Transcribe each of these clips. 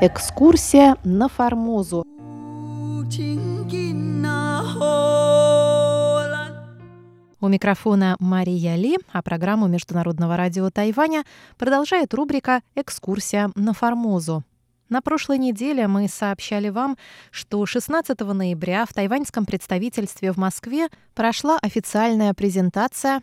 «Экскурсия на Формозу». У микрофона Мария Ли, а программу Международного радио Тайваня продолжает рубрика «Экскурсия на Формозу». На прошлой неделе мы сообщали вам, что 16 ноября в тайваньском представительстве в Москве прошла официальная презентация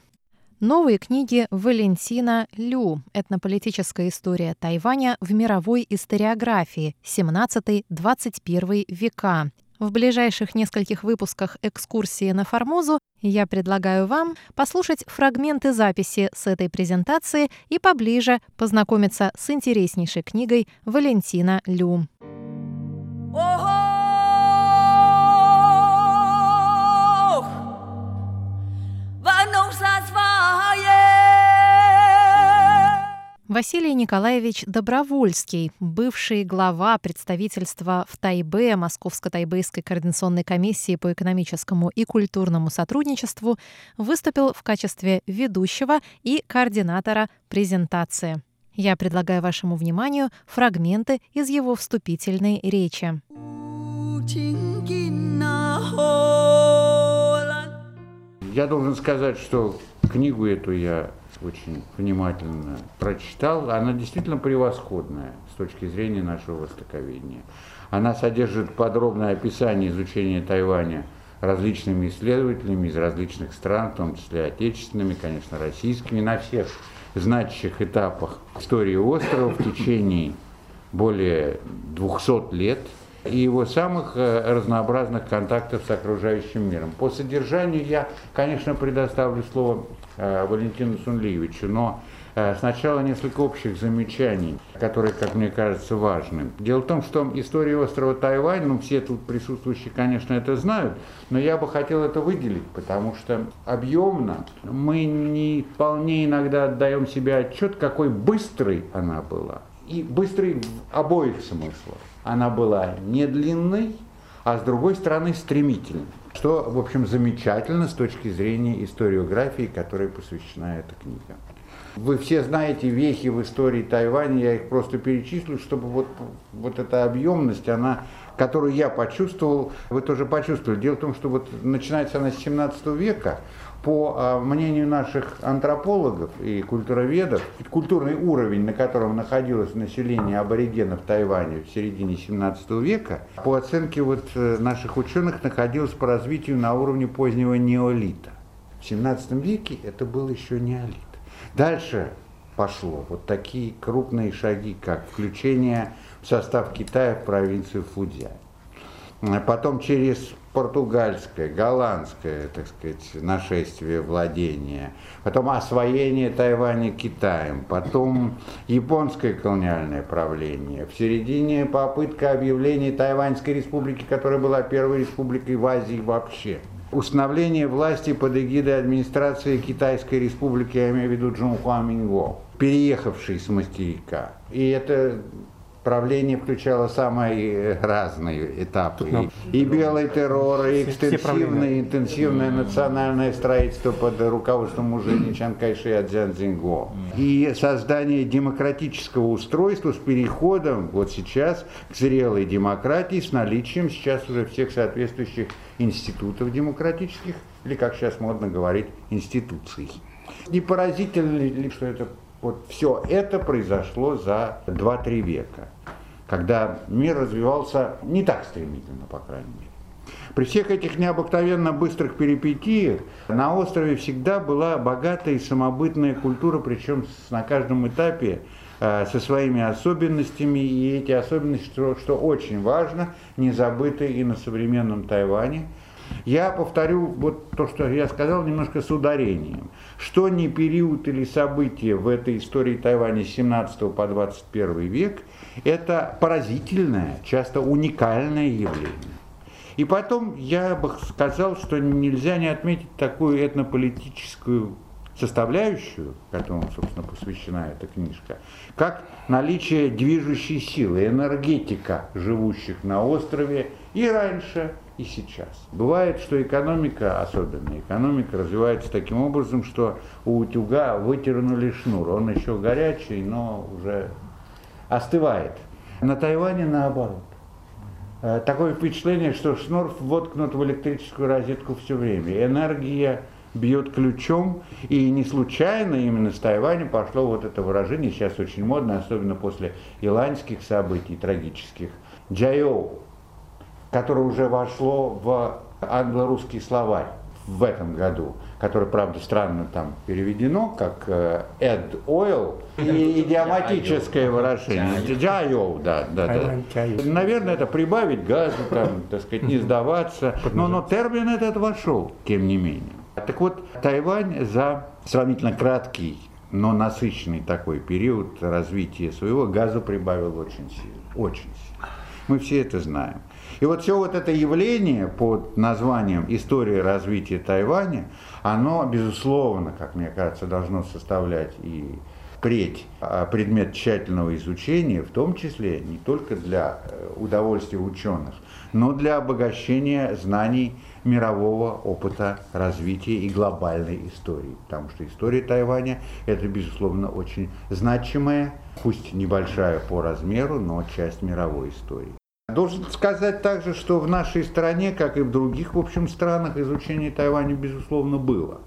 новой книги Валентина Лю. «Этнополитическая история Тайваня в мировой историографии. 17-21 века», в ближайших нескольких выпусках экскурсии на Формозу я предлагаю вам послушать фрагменты записи с этой презентации и поближе познакомиться с интереснейшей книгой Валентина Лю. Василий Николаевич Добровольский, бывший глава представительства в Тайбе Московско-Тайбэйской координационной комиссии по экономическому и культурному сотрудничеству, выступил в качестве ведущего и координатора презентации. Я предлагаю вашему вниманию фрагменты из его вступительной речи. Я должен сказать, что книгу эту я очень внимательно прочитал. Она действительно превосходная с точки зрения нашего востоковедения. Она содержит подробное описание изучения Тайваня различными исследователями из различных стран, в том числе отечественными, конечно, российскими, на всех значащих этапах истории острова в течение более 200 лет и его самых э, разнообразных контактов с окружающим миром. По содержанию я, конечно, предоставлю слово Валентину Сунлиевичу, но э, сначала несколько общих замечаний, которые, как мне кажется, важны. Дело в том, что история острова Тайвань, ну все тут присутствующие, конечно, это знают, но я бы хотел это выделить, потому что объемно мы не вполне иногда отдаем себе отчет, какой быстрой она была. И быстрой в обоих смыслах. Она была не длинной, а с другой стороны стремительной. Что, в общем, замечательно с точки зрения историографии, которой посвящена эта книга. Вы все знаете вехи в истории Тайваня, я их просто перечислю, чтобы вот, вот эта объемность, она, которую я почувствовал, вы тоже почувствовали. Дело в том, что вот начинается она с 17 века, по а, мнению наших антропологов и культуроведов, культурный уровень, на котором находилось население аборигенов Тайваня в середине 17 века, по оценке вот э, наших ученых, находилось по развитию на уровне позднего неолита. В 17 веке это был еще неолит. Дальше пошло вот такие крупные шаги, как включение в состав Китая в провинцию Фудзянь. Потом через португальское, голландское, так сказать, нашествие, владение, потом освоение Тайваня Китаем, потом японское колониальное правление, в середине попытка объявления Тайваньской республики, которая была первой республикой в Азии вообще. Установление власти под эгидой администрации Китайской республики, я имею в виду Джунхуа Минго, переехавший с материка. И это правление включало самые разные этапы. Нам... И белый террор, и экстенсивное, интенсивное национальное строительство под руководством уже Чан Кайши и Цзян Цзиньго. И создание демократического устройства с переходом вот сейчас к зрелой демократии, с наличием сейчас уже всех соответствующих институтов демократических, или, как сейчас модно говорить, институций. Не поразительно ли, что это вот все это произошло за 2-3 века, когда мир развивался не так стремительно, по крайней мере. При всех этих необыкновенно быстрых перипетиях на острове всегда была богатая и самобытная культура, причем на каждом этапе э, со своими особенностями, и эти особенности, что, что очень важно, не забыты и на современном Тайване – я повторю вот то, что я сказал, немножко с ударением. Что не период или событие в этой истории Тайваня с 17 по 21 век, это поразительное, часто уникальное явление. И потом я бы сказал, что нельзя не отметить такую этнополитическую составляющую, которому, собственно, посвящена эта книжка, как наличие движущей силы, энергетика живущих на острове и раньше, и сейчас. Бывает, что экономика, особенно экономика, развивается таким образом, что у утюга вытернули шнур. Он еще горячий, но уже остывает. На Тайване наоборот. Э, такое впечатление, что шнур воткнут в электрическую розетку все время. Энергия бьет ключом, и не случайно именно с Тайваня пошло вот это выражение, сейчас очень модно, особенно после иланьских событий трагических, 加油, которое уже вошло в англо-русский словарь в этом году, которое, правда, странно там переведено, как э, Add oil, и идиоматическое выражение. 加油, да, да, да. Наверное, это прибавить газу, там, так сказать, не сдаваться. Но, но термин этот вошел, тем не менее. Так вот, Тайвань за сравнительно краткий, но насыщенный такой период развития своего газа прибавил очень сильно. Очень сильно. Мы все это знаем. И вот все вот это явление под названием «История развития Тайваня», оно, безусловно, как мне кажется, должно составлять и впредь а, предмет тщательного изучения, в том числе не только для э, удовольствия ученых, но для обогащения знаний мирового опыта развития и глобальной истории. Потому что история Тайваня – это, безусловно, очень значимая, пусть небольшая по размеру, но часть мировой истории. Должен сказать также, что в нашей стране, как и в других, в общем, странах, изучение Тайваня, безусловно, было.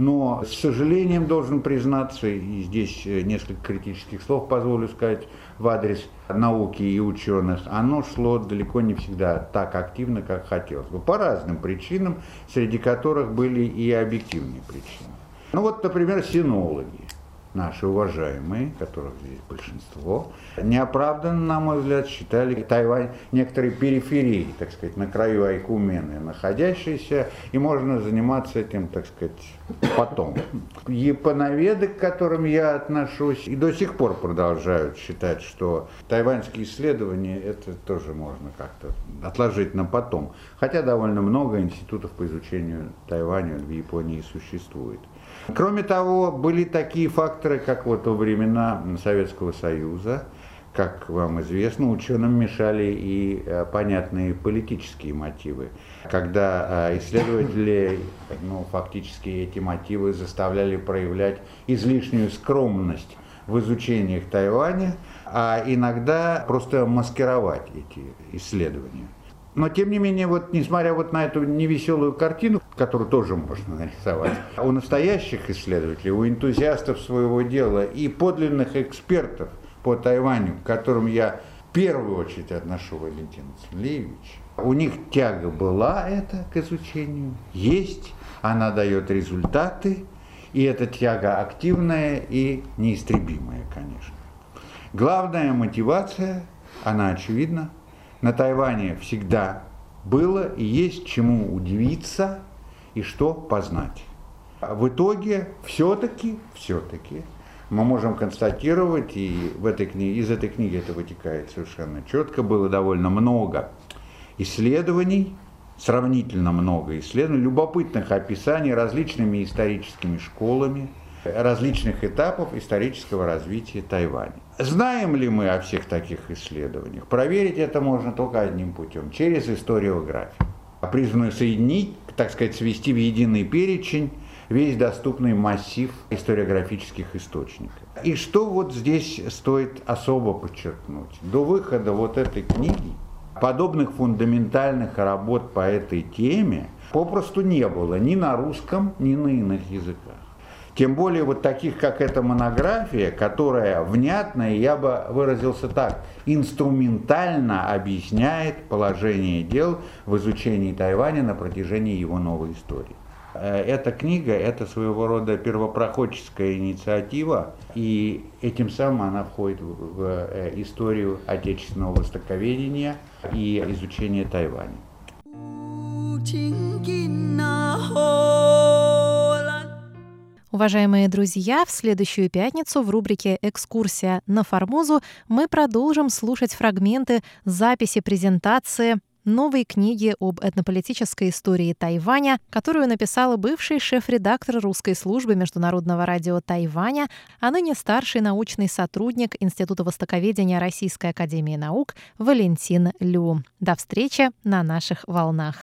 Но, с сожалением, должен признаться, и здесь э, несколько критических слов позволю сказать в адрес науки и ученых, оно шло далеко не всегда так активно, как хотелось бы. По разным причинам, среди которых были и объективные причины. Ну вот, например, синологи наши уважаемые, которых здесь большинство, неоправданно, на мой взгляд, считали Тайвань некоторой периферией, так сказать, на краю Айкумены находящейся, и можно заниматься этим, так сказать, потом. Японоведы, к которым я отношусь, и до сих пор продолжают считать, что тайваньские исследования, это тоже можно как-то отложить на потом. Хотя довольно много институтов по изучению Тайваня в Японии существует. Кроме того, были такие факторы, как вот во времена Советского Союза, как вам известно, ученым мешали и э, понятные политические мотивы. Когда э, исследователи, ну, фактически эти мотивы заставляли проявлять излишнюю скромность в изучениях Тайваня, а иногда просто маскировать эти исследования. Но тем не менее, вот несмотря вот на эту невеселую картину, которую тоже можно нарисовать, у настоящих исследователей, у энтузиастов своего дела и подлинных экспертов по Тайваню, к которым я в первую очередь отношу Валентина Цмлеевич, у них тяга была это к изучению, есть, она дает результаты, и эта тяга активная и неистребимая, конечно. Главная мотивация, она очевидна, на Тайване всегда было и есть чему удивиться и что познать. В итоге все-таки, все-таки мы можем констатировать, и в этой книге, из этой книги это вытекает совершенно четко, было довольно много исследований, сравнительно много исследований, любопытных описаний различными историческими школами, различных этапов исторического развития Тайваня. Знаем ли мы о всех таких исследованиях? Проверить это можно только одним путем, через историографию, призванную соединить, так сказать, свести в единый перечень весь доступный массив историографических источников. И что вот здесь стоит особо подчеркнуть? До выхода вот этой книги подобных фундаментальных работ по этой теме попросту не было ни на русском, ни на иных языках. Тем более вот таких, как эта монография, которая внятно, я бы выразился так, инструментально объясняет положение дел в изучении Тайваня на протяжении его новой истории. Э, эта книга – это своего рода первопроходческая инициатива, и этим самым она входит в э, историю отечественного востоковедения и изучения Тайваня. Уважаемые друзья, в следующую пятницу в рубрике «Экскурсия на Формозу» мы продолжим слушать фрагменты записи презентации новой книги об этнополитической истории Тайваня, которую написала бывший шеф-редактор русской службы Международного радио Тайваня, а ныне старший научный сотрудник Института востоковедения Российской академии наук Валентин Лю. До встречи на наших волнах.